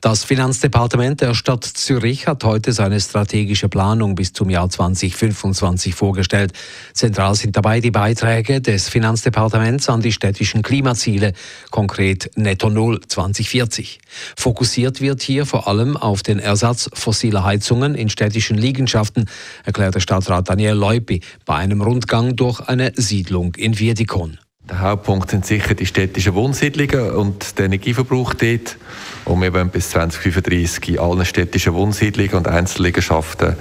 Das Finanzdepartement der Stadt Zürich hat heute seine strategische Planung bis zum Jahr 2025 vorgestellt. Zentral sind dabei die Beiträge des Finanzdepartements an die städtischen Klimaziele, konkret Netto Null 2040. Fokussiert wird hier vor allem auf den Ersatz fossiler Heizungen in städtischen Liegenschaften, erklärte Stadtrat Daniel Leupi bei einem Rundgang durch eine Siedlung in Wiedikon. Der Hauptpunkt sind sicher die städtischen Wohnsiedlungen und der Energieverbrauch dort. Und wir wollen bis 2035 in allen städtischen Wohnsiedlungen und Einzelliegenschaften,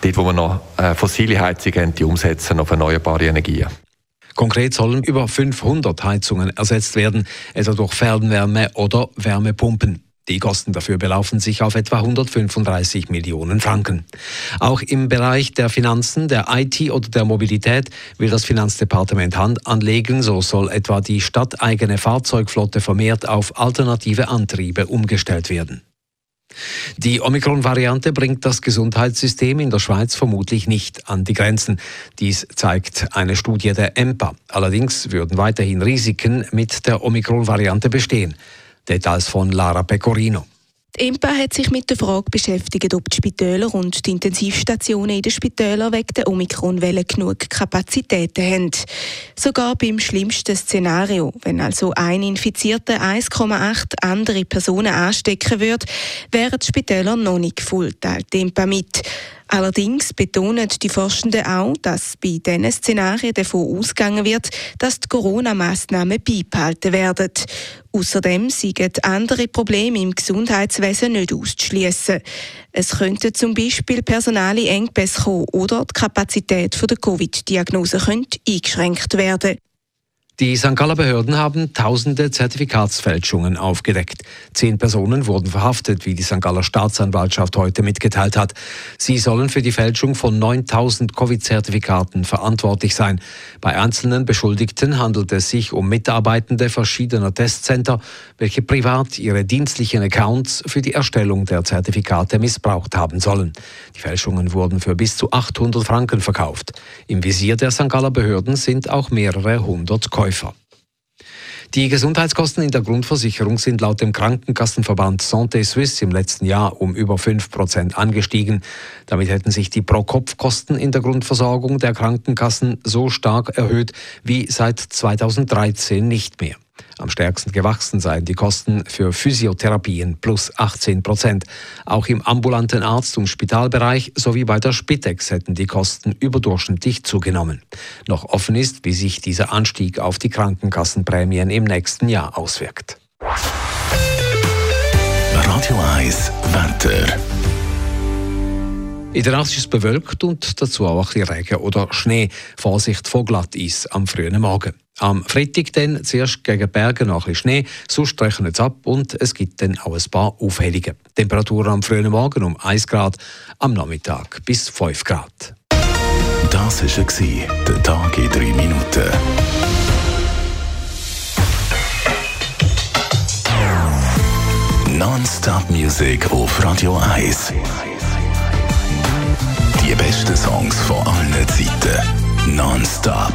dort wo wir noch äh, fossile Heizungen haben, die umsetzen auf erneuerbare Energien. Konkret sollen über 500 Heizungen ersetzt werden, etwa durch Fernwärme oder Wärmepumpen. Die Kosten dafür belaufen sich auf etwa 135 Millionen Franken. Auch im Bereich der Finanzen, der IT oder der Mobilität will das Finanzdepartement Hand anlegen. So soll etwa die stadteigene Fahrzeugflotte vermehrt auf alternative Antriebe umgestellt werden. Die Omikron-Variante bringt das Gesundheitssystem in der Schweiz vermutlich nicht an die Grenzen. Dies zeigt eine Studie der EMPA. Allerdings würden weiterhin Risiken mit der Omikron-Variante bestehen. Details von Lara Pecorino. Die EMPA hat sich mit der Frage beschäftigt, ob die Spitäler und die Intensivstationen in den Spitälern wegen der Omikron-Welle genug Kapazitäten haben. Sogar beim schlimmsten Szenario, wenn also ein Infizierter 1,8 andere Personen anstecken würde, wären die Spitäler noch nicht voll, teilt die EMPA mit. Allerdings betonen die Forschenden auch, dass bei diesen Szenarien davon ausgegangen wird, dass die Corona-Massnahmen beibehalten werden. Außerdem sind andere Probleme im Gesundheitswesen nicht auszuschließen. Es könnte zum Beispiel personale Engpässe kommen oder die Kapazität der Covid-Diagnose könnte eingeschränkt werden. Die St. Galler Behörden haben tausende Zertifikatsfälschungen aufgedeckt. Zehn Personen wurden verhaftet, wie die St. Galler Staatsanwaltschaft heute mitgeteilt hat. Sie sollen für die Fälschung von 9000 Covid-Zertifikaten verantwortlich sein. Bei einzelnen Beschuldigten handelt es sich um Mitarbeitende verschiedener Testcenter, welche privat ihre dienstlichen Accounts für die Erstellung der Zertifikate missbraucht haben sollen. Die Fälschungen wurden für bis zu 800 Franken verkauft. Im Visier der St. Galler Behörden sind auch mehrere hundert Käufer. Käufer. Die Gesundheitskosten in der Grundversicherung sind laut dem Krankenkassenverband Santé Suisse im letzten Jahr um über 5 Prozent angestiegen. Damit hätten sich die Pro-Kopf-Kosten in der Grundversorgung der Krankenkassen so stark erhöht wie seit 2013 nicht mehr. Am stärksten gewachsen seien die Kosten für Physiotherapien plus 18 Prozent. Auch im ambulanten Arzt- und Spitalbereich sowie bei der Spitex hätten die Kosten überdurchschnittlich zugenommen. Noch offen ist, wie sich dieser Anstieg auf die Krankenkassenprämien im nächsten Jahr auswirkt. Radio 1 Wetter. In der Nacht ist es bewölkt und dazu auch ein bisschen Regen oder Schnee. Vorsicht vor Glatteis am frühen Morgen. Am Freitag dann zuerst gegen Berge noch ein bisschen Schnee, sonst rechnet es ab und es gibt dann auch ein paar Aufhellungen. Temperatur am frühen Morgen um 1 Grad, am Nachmittag bis 5 Grad. Das war der Tag in 3 Minuten. Non-Stop-Musik auf Radio 1. Die besten Songs von allen Zeiten. Non-stop.